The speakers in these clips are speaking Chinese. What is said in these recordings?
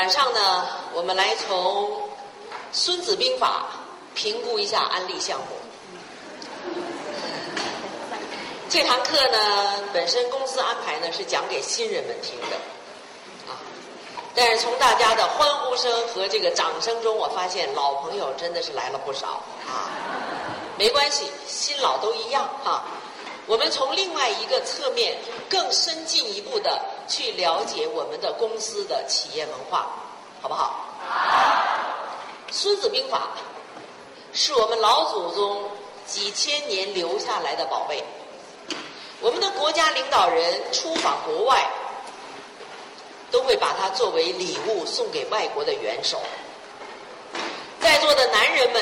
晚上呢，我们来从《孙子兵法》评估一下安利项目。这堂课呢，本身公司安排呢是讲给新人们听的，啊，但是从大家的欢呼声和这个掌声中，我发现老朋友真的是来了不少啊。没关系，新老都一样哈。我们从另外一个侧面更深进一步的去了解我们的公司的企业文化，好不好？《孙子兵法》是我们老祖宗几千年留下来的宝贝。我们的国家领导人出访国外，都会把它作为礼物送给外国的元首。在座的男人们，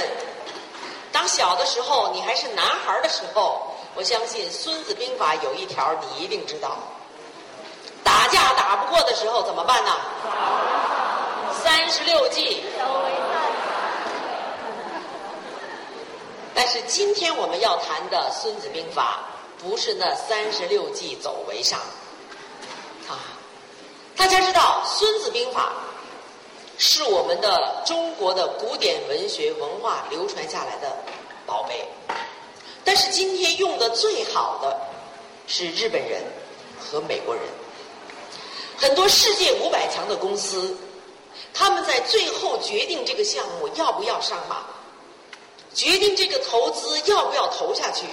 当小的时候你还是男孩的时候，我相信《孙子兵法》有一条你一定知道：打架打不过的时候怎么办呢？三十六计。但是今天我们要谈的《孙子兵法》。不是那三十六计走为上，啊！大家知道《孙子兵法》是我们的中国的古典文学文化流传下来的宝贝，但是今天用的最好的是日本人和美国人，很多世界五百强的公司，他们在最后决定这个项目要不要上马，决定这个投资要不要投下去。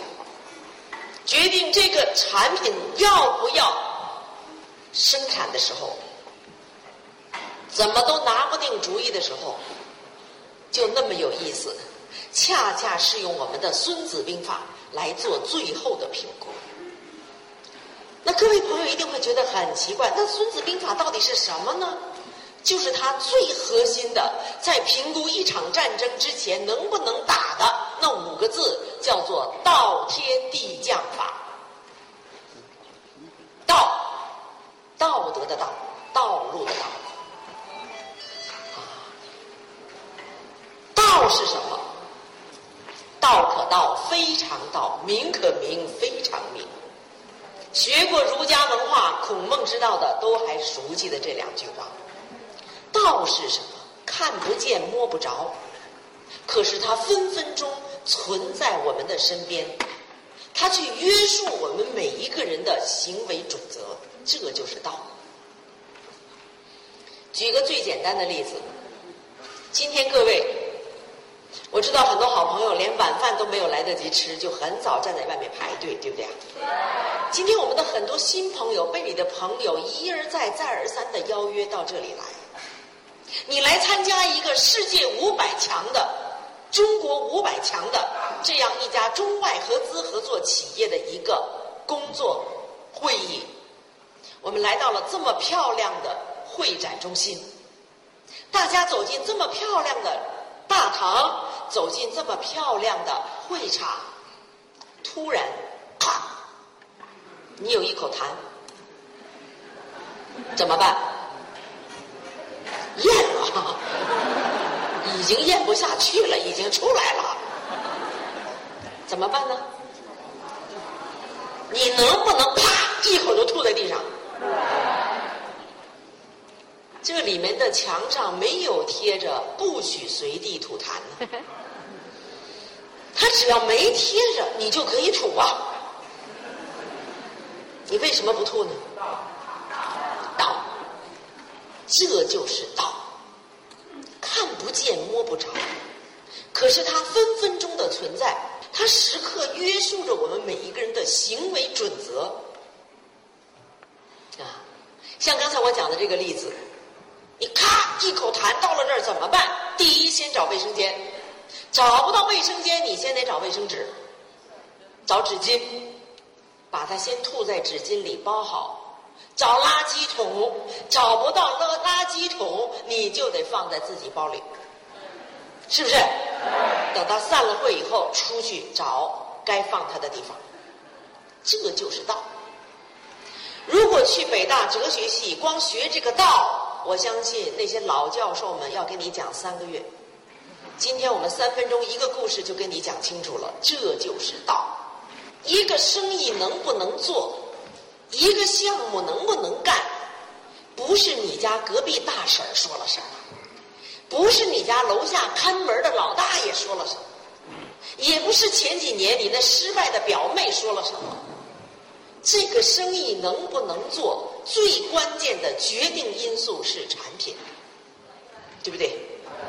决定这个产品要不要生产的时候，怎么都拿不定主意的时候，就那么有意思，恰恰是用我们的《孙子兵法》来做最后的评估。那各位朋友一定会觉得很奇怪，那《孙子兵法》到底是什么呢？就是它最核心的，在评估一场战争之前能不能打的那五个字，叫做“道天地将法”。道，道德的道，道路的道。道是什么？道可道，非常道；名可名，非常名。学过儒家文化、孔孟之道的，都还熟悉的这两句话。道是什么？看不见摸不着，可是它分分钟存在我们的身边，它去约束我们每一个人的行为准则，这就是道。举个最简单的例子，今天各位，我知道很多好朋友连晚饭都没有来得及吃，就很早站在外面排队，对不对？今天我们的很多新朋友被你的朋友一而再、再而三的邀约到这里来。你来参加一个世界五百强的、中国五百强的这样一家中外合资合作企业的一个工作会议，我们来到了这么漂亮的会展中心，大家走进这么漂亮的大堂，走进这么漂亮的会场，突然，啪，你有一口痰，怎么办？咽了，已经咽不下去了，已经出来了，怎么办呢？你能不能啪一口就吐在地上？这里面的墙上没有贴着“不许随地吐痰”呢，他只要没贴着，你就可以吐啊。你为什么不吐呢？道这就是道，看不见摸不着，可是它分分钟的存在，它时刻约束着我们每一个人的行为准则。啊，像刚才我讲的这个例子，你咔一口痰到了这儿怎么办？第一，先找卫生间，找不到卫生间，你先得找卫生纸，找纸巾，把它先吐在纸巾里包好。找垃圾桶，找不到垃垃圾桶，你就得放在自己包里，是不是？等到散了会以后，出去找该放它的地方，这就是道。如果去北大哲学系，光学这个道，我相信那些老教授们要给你讲三个月。今天我们三分钟一个故事就跟你讲清楚了，这就是道。一个生意能不能做？一个项目能不能干，不是你家隔壁大婶说了什么，不是你家楼下看门的老大爷说了什么，也不是前几年你那失败的表妹说了什么。这个生意能不能做，最关键的决定因素是产品，对不对？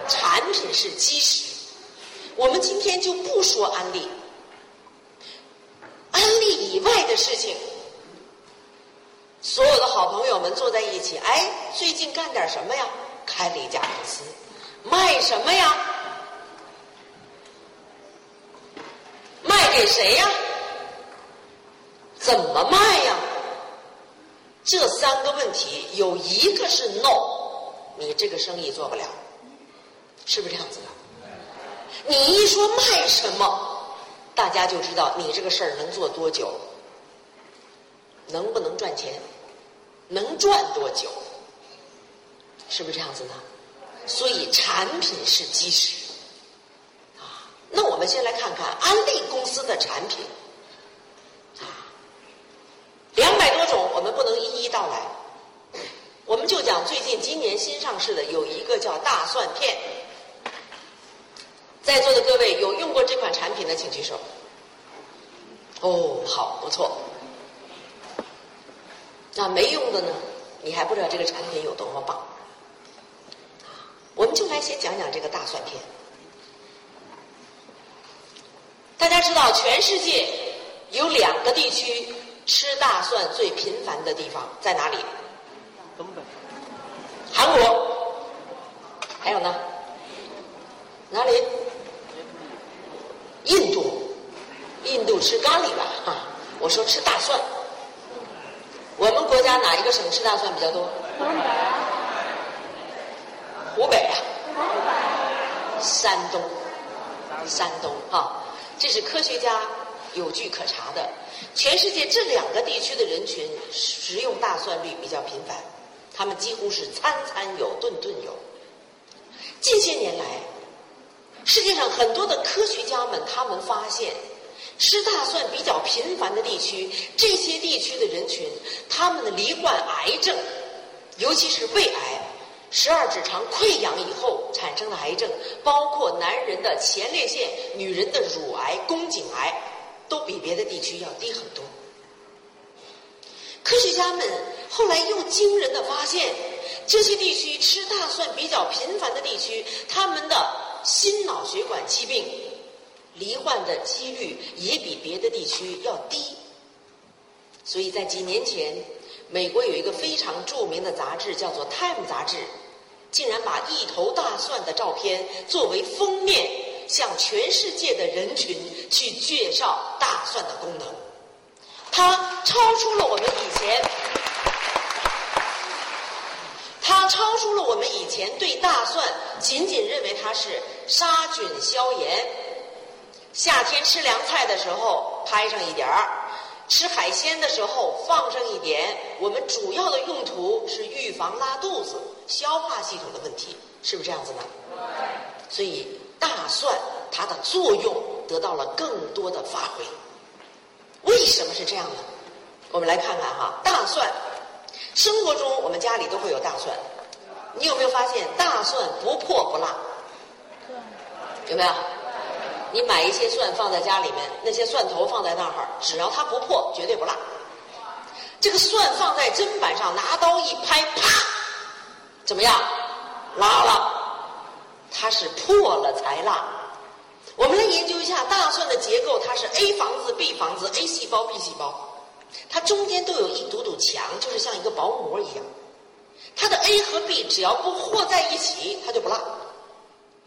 产品是基石。我们今天就不说安利，安利以外的事情。所有的好朋友们坐在一起，哎，最近干点什么呀？开了一家公司，卖什么呀？卖给谁呀？怎么卖呀？这三个问题有一个是 no，你这个生意做不了，是不是这样子的？你一说卖什么，大家就知道你这个事儿能做多久，能不能赚钱？能赚多久？是不是这样子呢？所以产品是基石啊。那我们先来看看安利公司的产品啊，两百多种，我们不能一一道来，我们就讲最近今年新上市的有一个叫大蒜片。在座的各位有用过这款产品的，请举手。哦，好，不错。那没用的呢？你还不知道这个产品有多么棒。我们就来先讲讲这个大蒜片。大家知道，全世界有两个地区吃大蒜最频繁的地方在哪里？东北。韩国。还有呢？哪里？印度。印度吃咖喱吧？哈，我说吃大蒜。我们国家哪一个省吃大蒜比较多？东北。湖北啊。山东。山东哈，这是科学家有据可查的。全世界这两个地区的人群食用大蒜率比较频繁，他们几乎是餐餐有，顿顿有。近些年来，世界上很多的科学家们他们发现。吃大蒜比较频繁的地区，这些地区的人群，他们的罹患癌症，尤其是胃癌、十二指肠溃疡以后产生的癌症，包括男人的前列腺、女人的乳癌、宫颈癌，都比别的地区要低很多。科学家们后来又惊人的发现，这些地区吃大蒜比较频繁的地区，他们的心脑血管疾病。罹患的几率也比别的地区要低，所以在几年前，美国有一个非常著名的杂志叫做《Time》杂志，竟然把一头大蒜的照片作为封面，向全世界的人群去介绍大蒜的功能。它超出了我们以前，它超出了我们以前对大蒜仅仅认为它是杀菌消炎。夏天吃凉菜的时候拍上一点儿，吃海鲜的时候放上一点。我们主要的用途是预防拉肚子、消化系统的问题，是不是这样子呢？所以大蒜它的作用得到了更多的发挥。为什么是这样呢？我们来看看哈，大蒜，生活中我们家里都会有大蒜。你有没有发现大蒜不破不烂？有没有？你买一些蒜放在家里面，那些蒜头放在那儿，只要它不破，绝对不辣。这个蒜放在砧板上，拿刀一拍，啪，怎么样？辣了。它是破了才辣。我们来研究一下大蒜的结构，它是 A 房子、B 房子、A 细胞、B 细胞，它中间都有一堵堵墙，就是像一个薄膜一样。它的 A 和 B 只要不和在一起，它就不辣。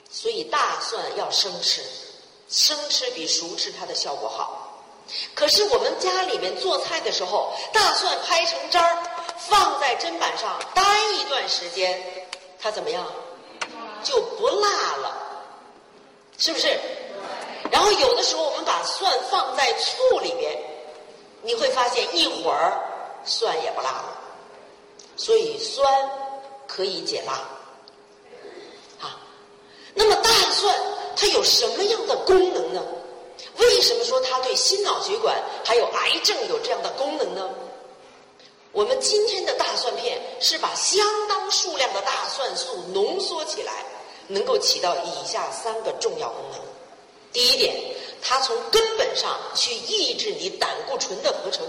所以大蒜要生吃。生吃比熟吃它的效果好，可是我们家里面做菜的时候，大蒜拍成渣儿，放在砧板上待一段时间，它怎么样？就不辣了，是不是？然后有的时候我们把蒜放在醋里边，你会发现一会儿蒜也不辣了。所以酸可以解辣，啊，那么大蒜。它有什么样的功能呢？为什么说它对心脑血管还有癌症有这样的功能呢？我们今天的大蒜片是把相当数量的大蒜素浓缩起来，能够起到以下三个重要功能。第一点，它从根本上去抑制你胆固醇的合成；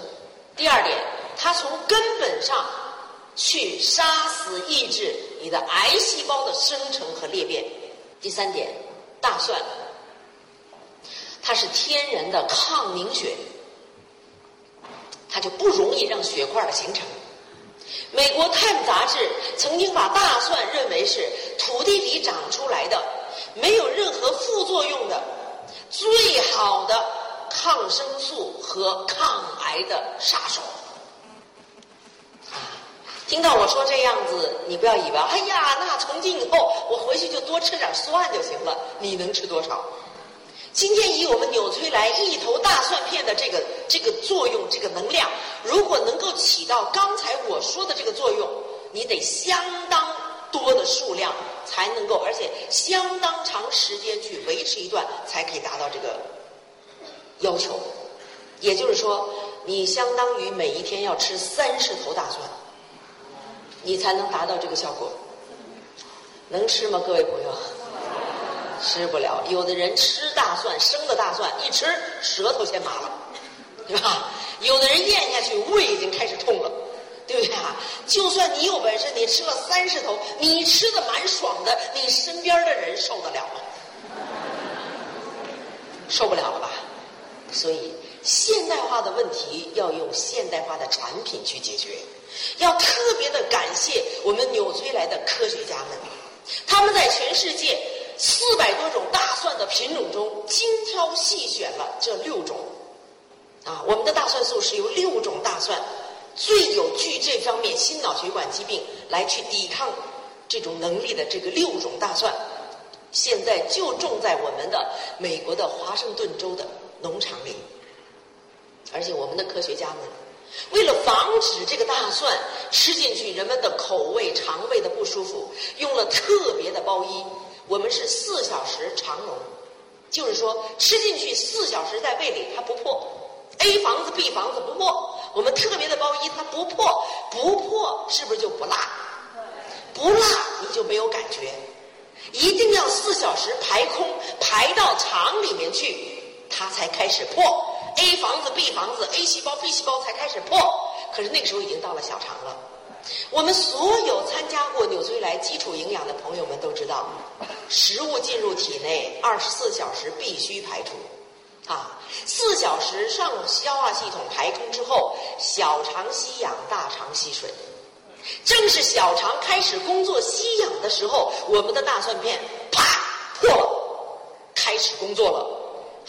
第二点，它从根本上去杀死、抑制你的癌细胞的生成和裂变；第三点，大蒜它是天然的抗凝血，它就不容易让血块的形成。美国《Time》杂志曾经把大蒜认为是土地里长出来的，没有任何副作用的。最好的抗生素和抗癌的杀手！听到我说这样子，你不要以为哎呀，那从今以后我回去就多吃点蒜就行了。你能吃多少？今天以我们纽崔莱一头大蒜片的这个这个作用，这个能量，如果能够起到刚才我说的这个作用，你得相当多的数量。才能够，而且相当长时间去维持一段，才可以达到这个要求。也就是说，你相当于每一天要吃三十头大蒜，你才能达到这个效果。能吃吗，各位朋友？吃不了。有的人吃大蒜，生的大蒜一吃，舌头先麻了，对吧？有的人咽下去，胃已经开始痛了。对不对啊？就算你有本事，你吃了三十头，你吃的蛮爽的，你身边的人受得了吗？受不了了吧？所以现代化的问题要用现代化的产品去解决。要特别的感谢我们纽崔莱的科学家们，他们在全世界四百多种大蒜的品种中精挑细选了这六种。啊，我们的大蒜素是由六种大蒜。最有具这方面心脑血管疾病来去抵抗这种能力的这个六种大蒜，现在就种在我们的美国的华盛顿州的农场里。而且我们的科学家们为了防止这个大蒜吃进去人们的口味、肠胃的不舒服，用了特别的包衣。我们是四小时常浓，就是说吃进去四小时在胃里它不破。A 房子 B 房子不破，我们特别的包衣它不破，不破是不是就不辣？不辣你就没有感觉，一定要四小时排空排到肠里面去，它才开始破。A 房子 B 房子 A 细胞 B 细胞才开始破，可是那个时候已经到了小肠了。我们所有参加过纽崔莱基础营养的朋友们都知道，食物进入体内二十四小时必须排出。啊，四小时上消化系统排空之后，小肠吸氧，大肠吸水。正是小肠开始工作吸氧的时候，我们的大蒜片啪破了，开始工作了。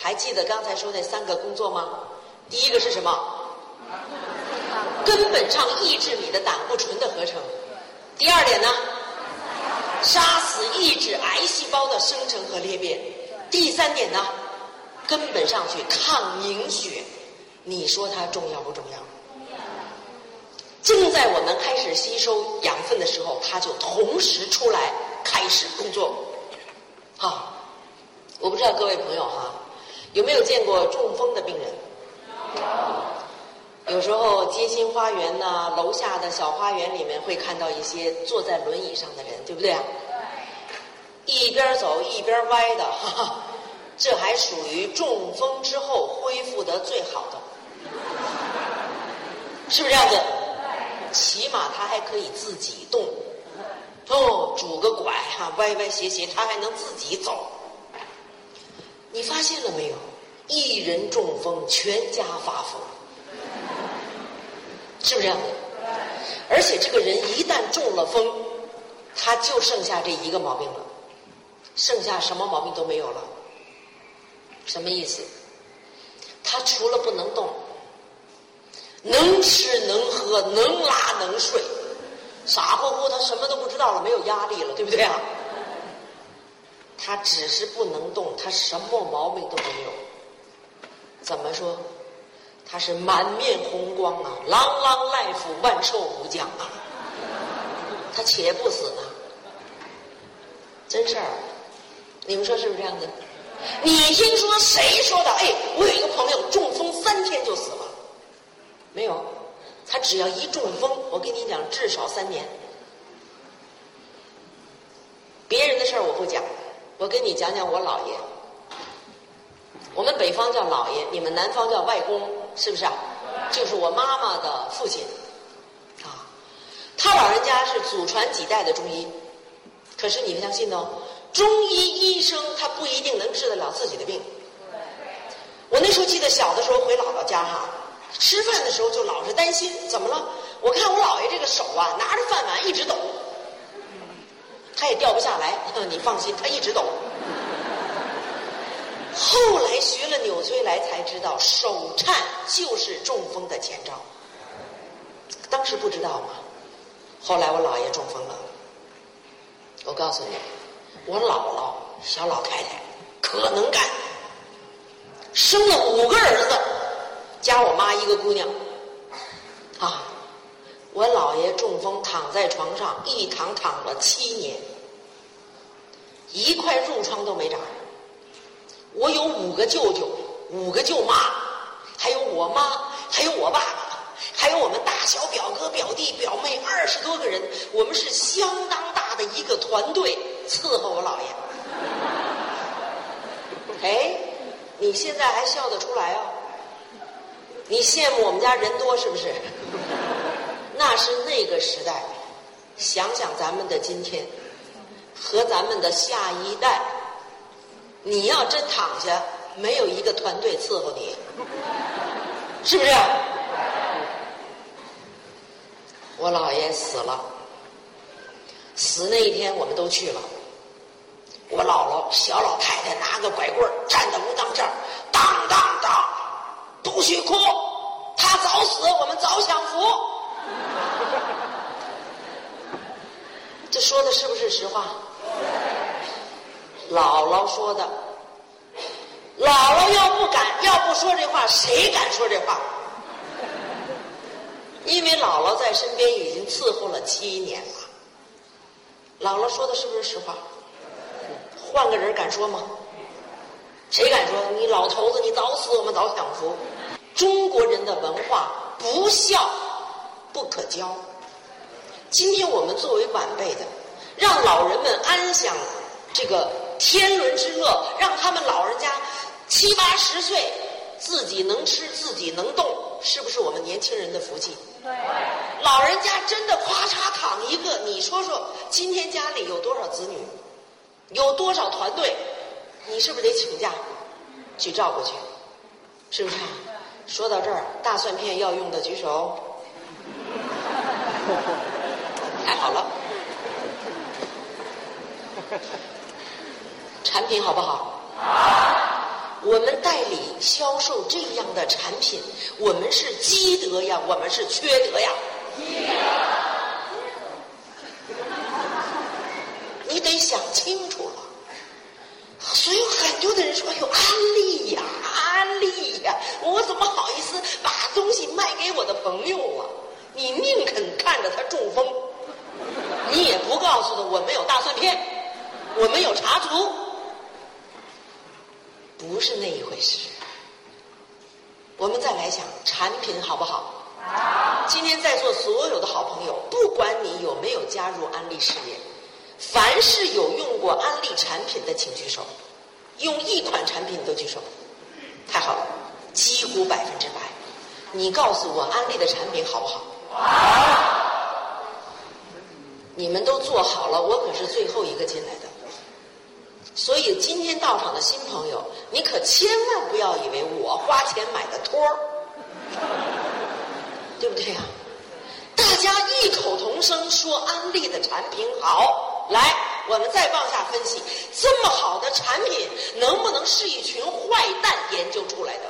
还记得刚才说那三个工作吗？第一个是什么？根本上抑制你的胆固醇的合成。第二点呢？杀死抑制癌细胞的生成和裂变。第三点呢？根本上去抗凝血，你说它重要不重要？重要正在我们开始吸收养分的时候，它就同时出来开始工作。好，我不知道各位朋友哈，有没有见过中风的病人？有。有时候街心花园呢，楼下的小花园里面会看到一些坐在轮椅上的人，对不对？对。一边走一边歪的，哈哈。这还属于中风之后恢复得最好的，是不是这样子？起码他还可以自己动，哦，拄个拐哈，歪歪斜斜，他还能自己走。你发现了没有？一人中风，全家发疯，是不是这样的？而且这个人一旦中了风，他就剩下这一个毛病了，剩下什么毛病都没有了。什么意思？他除了不能动，能吃能喝能拉能睡，傻乎乎他什么都不知道了，没有压力了，对不对啊？他只是不能动，他什么毛病都没有。怎么说？他是满面红光啊朗朗赖府万寿无疆啊！他且不死呢，真事儿，你们说是不是这样的？你听说谁说的？哎，我有一个朋友中风三天就死了，没有，他只要一中风，我跟你讲，至少三年。别人的事儿我不讲，我跟你讲讲我姥爷。我们北方叫姥爷，你们南方叫外公，是不是啊？就是我妈妈的父亲，啊，他老人家是祖传几代的中医，可是你们相信哦，中医医生他不一定能治得了自己的病。我那时候记得小的时候回姥姥家哈，吃饭的时候就老是担心怎么了？我看我姥爷这个手啊，拿着饭碗一直抖，他也掉不下来，你放心，他一直抖。后来学了纽崔莱，才知道手颤就是中风的前兆。当时不知道嘛，后来我姥爷中风了。我告诉你，我姥姥小老太太可能干，生了五个儿子，加我妈一个姑娘。啊，我姥爷中风躺在床上，一躺躺了七年，一块褥疮都没长。我有五个舅舅，五个舅妈，还有我妈，还有我爸爸，还有我们大小表哥、表弟、表妹二十多个人，我们是相当大的一个团队伺候我姥爷。哎，你现在还笑得出来啊？你羡慕我们家人多是不是？那是那个时代，想想咱们的今天，和咱们的下一代。你要真躺下，没有一个团队伺候你，是不是？我姥爷死了，死那一天我们都去了。我姥姥小老太太拿个拐棍站在屋当这儿，当当当，不许哭，他早死，我们早享福。这说的是不是实话？姥姥说的，姥姥要不敢，要不说这话，谁敢说这话？因为姥姥在身边已经伺候了七年了。姥姥说的是不是实话？换个人敢说吗？谁敢说？你老头子，你早死，我们早享福。中国人的文化，不孝不可教。今天我们作为晚辈的，让老人们安享这个。天伦之乐，让他们老人家七八十岁自己能吃自己能动，是不是我们年轻人的福气？对。老人家真的咔嚓躺一个，你说说，今天家里有多少子女，有多少团队，你是不是得请假去照顾去？是不是？说到这儿，大蒜片要用的举手。太好了。产品好不好？我们代理销售这样的产品，我们是积德呀，我们是缺德呀。你得想清楚了。所以很多的人说：“哎呦，安利呀，安利呀，我怎么好意思把东西卖给我的朋友啊？你宁肯看着他中风，你也不告诉他我们有大蒜片，我们有茶足。”不是那一回事。我们再来想产品好不好？好。今天在座所有的好朋友，不管你有没有加入安利事业，凡是有用过安利产品的，请举手。用一款产品都举手。太好了，几乎百分之百。你告诉我安利的产品好不好？好。你们都做好了，我可是最后一个进来的。所以今天到场的新朋友，你可千万不要以为我花钱买的托儿，对不对呀？大家异口同声说安利的产品好，来，我们再往下分析，这么好的产品能不能是一群坏蛋研究出来的？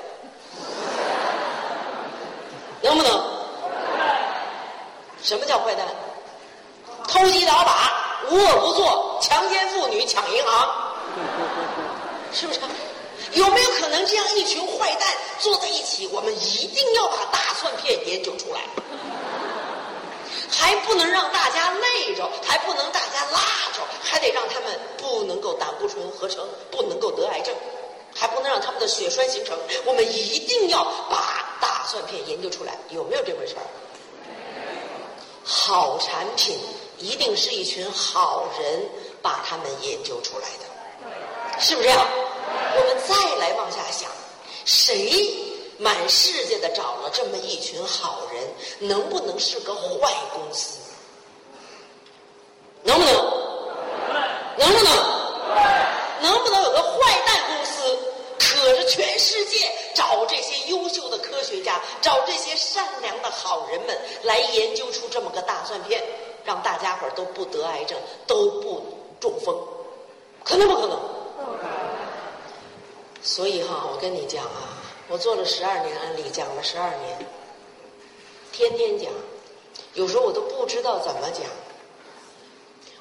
能不能？什么叫坏蛋？偷鸡倒把、无恶不作、强奸妇女、抢银行。是不是？有没有可能这样一群坏蛋坐在一起？我们一定要把大蒜片研究出来，还不能让大家累着，还不能大家拉着，还得让他们不能够胆固醇合成，不能够得癌症，还不能让他们的血栓形成。我们一定要把大蒜片研究出来，有没有这回事儿？好产品一定是一群好人把他们研究出来的，是不是这样？我们再来往下想，谁满世界的找了这么一群好人，能不能是个坏公司？能不能？能不能？能不能有个坏蛋公司，可着全世界找这些优秀的科学家，找这些善好人们，来研究出这么个大蒜片，让大家伙都不得癌症，都不中风，可能不可能？所以哈，我跟你讲啊，我做了十二年案例，讲了十二年，天天讲，有时候我都不知道怎么讲。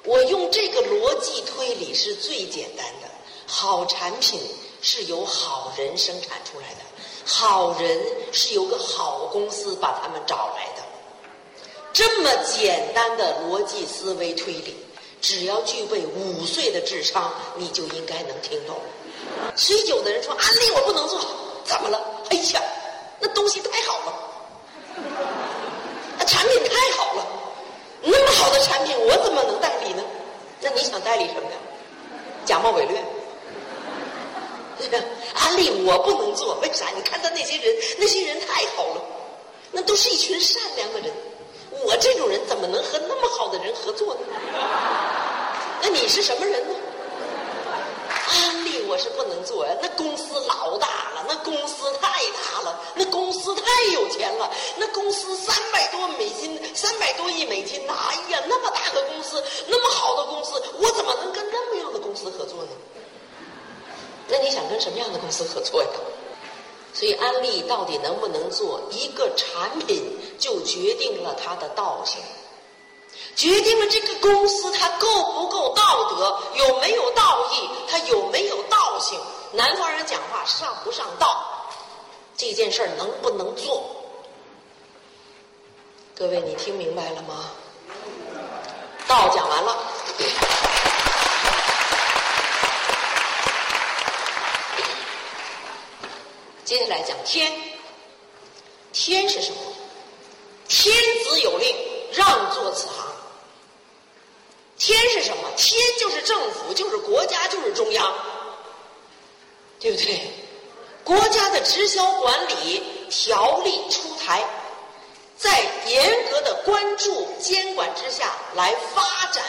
我用这个逻辑推理是最简单的，好产品是由好人生产出来的，好人是由个好公司把他们找来的。这么简单的逻辑思维推理，只要具备五岁的智商，你就应该能听懂。所以有的人说安利我不能做，怎么了？哎呀，那东西太好了，那产品太好了。那么好的产品，我怎么能代理呢？那你想代理什么呀？假冒伪劣？安利我不能做，为啥？你看他那些人，那些人太好了，那都是一群善良的人。我这种人怎么能和那么好的人合作呢？那你是什么人呢？安利我是不能做呀，那公司老大了，那公司太大了，那公司太有钱了，那公司三百多美金，三百多亿美金，哎呀，那么大个公司，那么好的公司，我怎么能跟那么样的公司合作呢？那你想跟什么样的公司合作呀？所以安利到底能不能做一个产品，就决定了它的道性。决定了这个公司它够不够道德，有没有道义，它有没有道性。南方人讲话上不上道，这件事儿能不能做？各位，你听明白了吗？道讲完了，接下来讲天。天是什么？天子有令，让做此行。天是什么？天就是政府，就是国家，就是中央，对不对？国家的直销管理条例出台，在严格的关注监管之下来发展、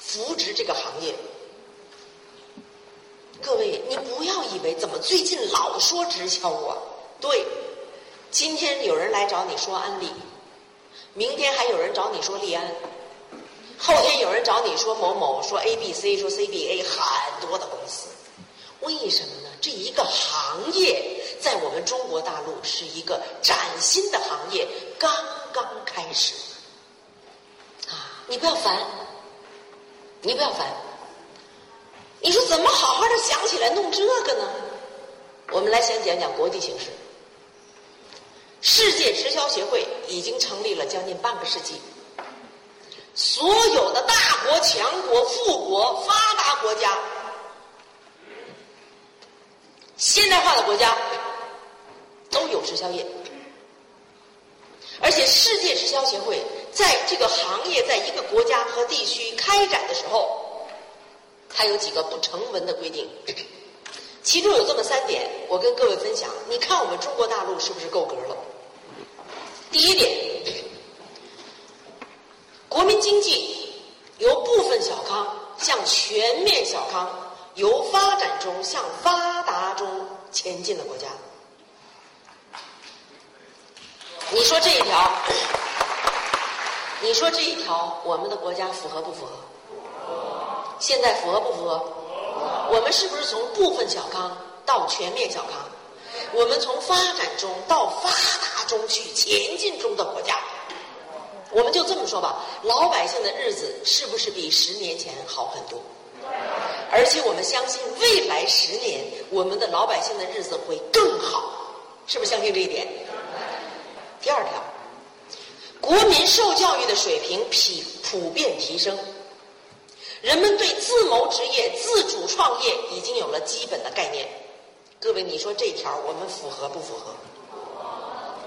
扶植这个行业。各位，你不要以为怎么最近老说直销啊？对，今天有人来找你说安利，明天还有人找你说利安。后天有人找你说某某说 A B C 说 C B A 很多的公司，为什么呢？这一个行业在我们中国大陆是一个崭新的行业，刚刚开始。啊，你不要烦，你不要烦。你说怎么好好的想起来弄这个呢？我们来先讲讲国际形势。世界直销协会已经成立了将近半个世纪。所有的大国、强国、富国、发达国家、现代化的国家都有直销业，而且世界直销协会在这个行业在一个国家和地区开展的时候，它有几个不成文的规定，其中有这么三点，我跟各位分享。你看我们中国大陆是不是够格了？第一点。国民经济由部分小康向全面小康，由发展中向发达中前进的国家。你说这一条，你说这一条，我们的国家符合不符合？现在符合不符合？我们是不是从部分小康到全面小康？我们从发展中到发达中去前进中的国家？我们就这么说吧，老百姓的日子是不是比十年前好很多？而且我们相信未来十年，我们的老百姓的日子会更好，是不是相信这一点？第二条，国民受教育的水平普普遍提升，人们对自谋职业、自主创业已经有了基本的概念。各位，你说这条我们符合不符合？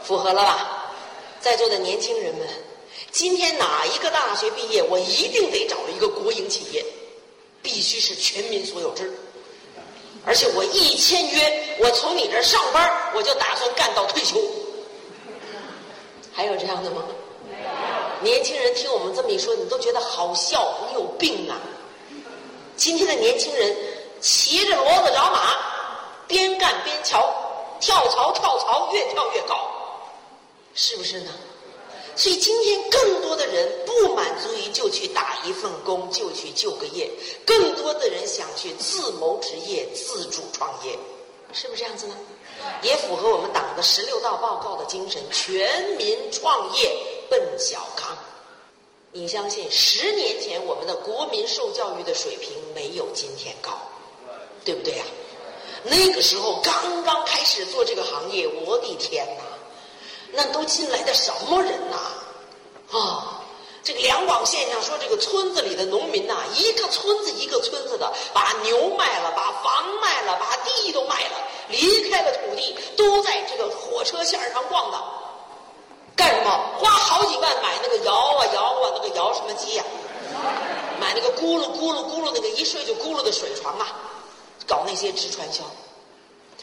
符合了吧？在座的年轻人们。今天哪一个大学毕业，我一定得找一个国营企业，必须是全民所有制。而且我一签约，我从你这儿上班，我就打算干到退休。还有这样的吗？年轻人听我们这么一说，你都觉得好笑，你有病啊！今天的年轻人骑着骡子找马，边干边瞧，跳槽跳槽，越跳越高，是不是呢？所以今天更多的人不满足于就去打一份工，就去就个业，更多的人想去自谋职业、自主创业，是不是这样子呢？也符合我们党的十六大报告的精神：全民创业奔小康。你相信，十年前我们的国民受教育的水平没有今天高，对不对呀？那个时候刚刚开始做这个行业，我的天哪！那都进来的什么人呐？啊，这个两广现象说，这个村子里的农民呐，一个村子一个村子的，把牛卖了，把房卖了，把地都卖了，离开了土地，都在这个火车线上逛的，干什么？花好几万买那个摇啊摇啊，那个摇什么机呀？买那个咕噜咕噜咕噜那个一睡就咕噜的水床啊，搞那些直传销。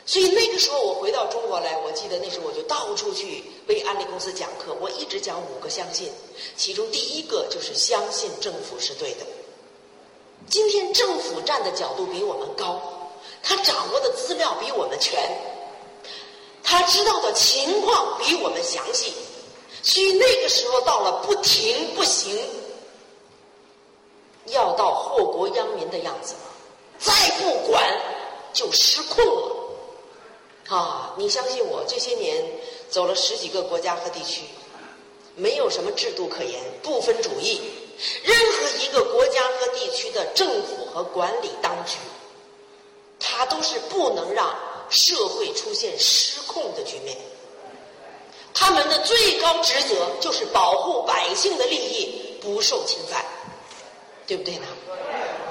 所以那个时候我回到中国来，我记得那时候我就到处去为安利公司讲课。我一直讲五个相信，其中第一个就是相信政府是对的。今天政府站的角度比我们高，他掌握的资料比我们全，他知道的情况比我们详细。所以那个时候到了不停不行，要到祸国殃民的样子了，再不管就失控了。啊，你相信我，这些年走了十几个国家和地区，没有什么制度可言，不分主义。任何一个国家和地区的政府和管理当局，它都是不能让社会出现失控的局面。他们的最高职责就是保护百姓的利益不受侵犯，对不对呢？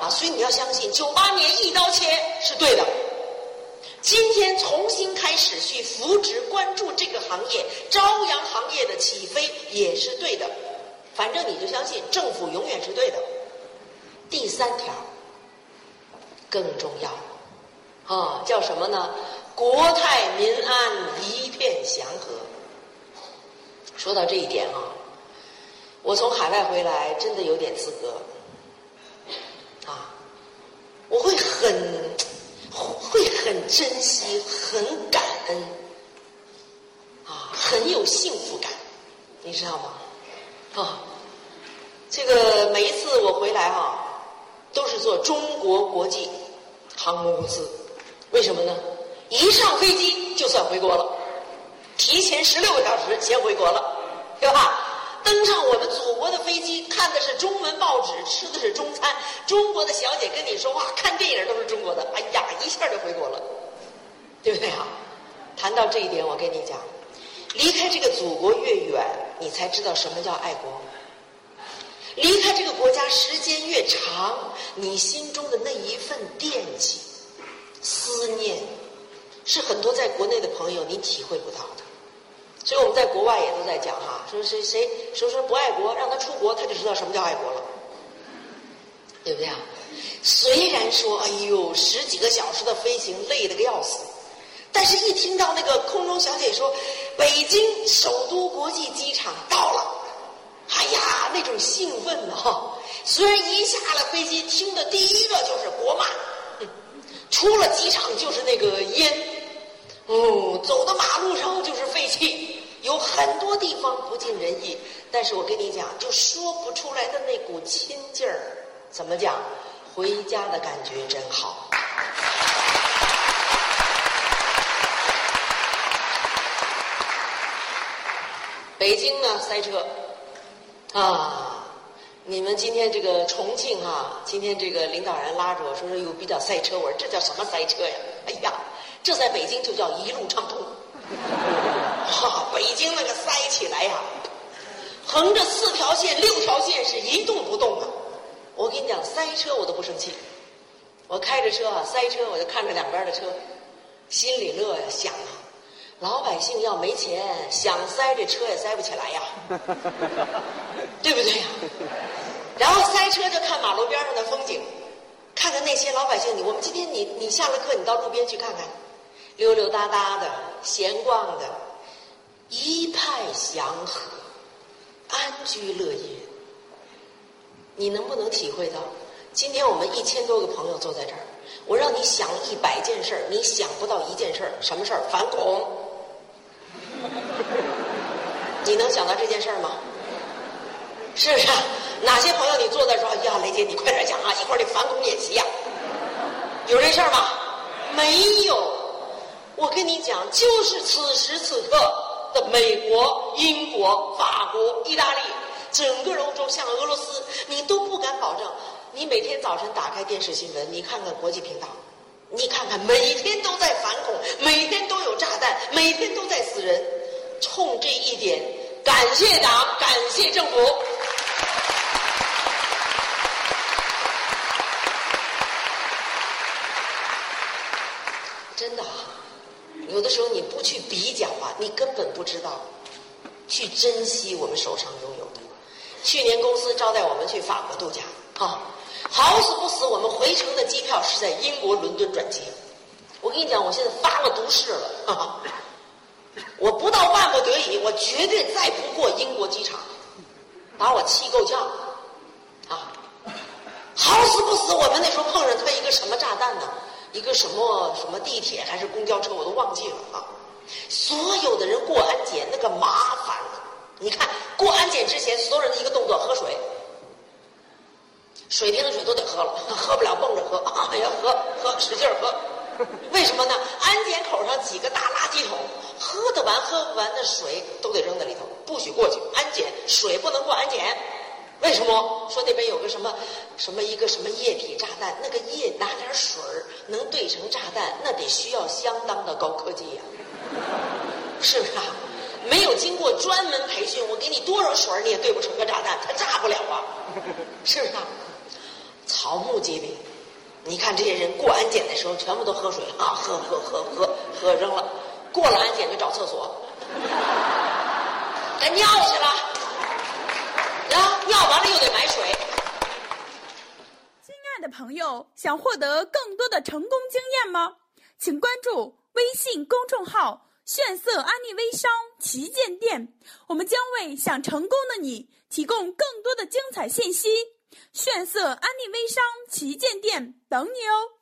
啊，所以你要相信，九八年一刀切是对的。今天重新开始去扶植、关注这个行业，朝阳行业的起飞也是对的。反正你就相信政府永远是对的。第三条更重要，啊，叫什么呢？国泰民安，一片祥和。说到这一点啊，我从海外回来，真的有点资格啊，我会很。会很珍惜，很感恩，啊，很有幸福感，你知道吗？啊，这个每一次我回来哈，都是坐中国国际航空公司，为什么呢？一上飞机就算回国了，提前十六个小时先回国了，对吧？登上我们祖国的飞机，看的是中文报纸，吃的是中餐，中国的小姐跟你说话，看电影都是中国的，哎呀，一下就回国了，对不对啊？谈到这一点，我跟你讲，离开这个祖国越远，你才知道什么叫爱国；离开这个国家时间越长，你心中的那一份惦记、思念，是很多在国内的朋友你体会不到的。所以我们在国外也都在讲哈，说谁谁说说不爱国，让他出国，他就知道什么叫爱国了，对不对啊？虽然说哎呦十几个小时的飞行累得个要死，但是一听到那个空中小姐说北京首都国际机场到了，哎呀那种兴奋呐！哈！虽然一下了飞机，听的第一个就是国骂，出了机场就是那个烟。哦，走到马路上就是废气，有很多地方不尽人意。但是我跟你讲，就说不出来的那股亲劲儿，怎么讲？回家的感觉真好。北京呢，塞车啊！你们今天这个重庆啊，今天这个领导人拉着我说说有比较塞车，我说这叫什么塞车呀？哎呀！这在北京就叫一路畅通，哈！北京那个塞起来呀，横着四条线、六条线是一动不动啊。我跟你讲，塞车我都不生气，我开着车啊，塞车我就看着两边的车，心里乐呀，想啊，老百姓要没钱，想塞这车也塞不起来呀，对不对呀？然后塞车就看马路边上的风景，看看那些老百姓。你我们今天你你下了课，你到路边去看看，溜溜达达的，闲逛的，一派祥和，安居乐业。你能不能体会到？今天我们一千多个朋友坐在这儿，我让你想一百件事儿，你想不到一件事儿，什么事儿？反恐。你能想到这件事儿吗？是不是？哪些朋友你坐在说，哎呀，雷姐，你快点讲啊，一会儿得反恐演习呀，有这事儿吗？没有。我跟你讲，就是此时此刻的美国、英国、法国、意大利，整个欧洲，像俄罗斯，你都不敢保证。你每天早晨打开电视新闻，你看看国际频道，你看看每天都在反恐，每天都有炸弹，每天都在死人。冲这一点，感谢党，感谢政府。真的，有的时候你不去比较啊，你根本不知道去珍惜我们手上拥有的。去年公司招待我们去法国度假啊，好死不死，我们回程的机票是在英国伦敦转机。我跟你讲，我现在发了毒誓了，啊、我不到万不得已，我绝对再不过英国机场，把我气够呛啊！好死不死，我们那时候碰上他一个什么炸弹呢？一个什么什么地铁还是公交车，我都忘记了啊！所有的人过安检那个麻烦了。你看过安检之前，所有人的一个动作，喝水，水瓶的水都得喝了，喝不了蹦着喝，哎呀，喝喝使劲喝。为什么呢？安检口上几个大垃圾桶，喝得完喝不完的水都得扔在里头，不许过去。安检水不能过安检。为什么？说那边有个什么什么一个什么液体炸弹，那个液拿点水能兑成炸弹，那得需要相当的高科技呀、是不是啊？没有经过专门培训，我给你多少水你也兑不成个炸弹，它炸不了啊，是不是啊？草木皆兵。你看这些人过安检的时候，全部都喝水啊，喝喝喝喝喝扔了。过了安检就找厕所，该尿去了。啊，尿完了又得买水。亲爱的朋友，想获得更多的成功经验吗？请关注微信公众号“炫色安利微商旗舰店”，我们将为想成功的你提供更多的精彩信息。炫色安利微商旗舰店等你哦！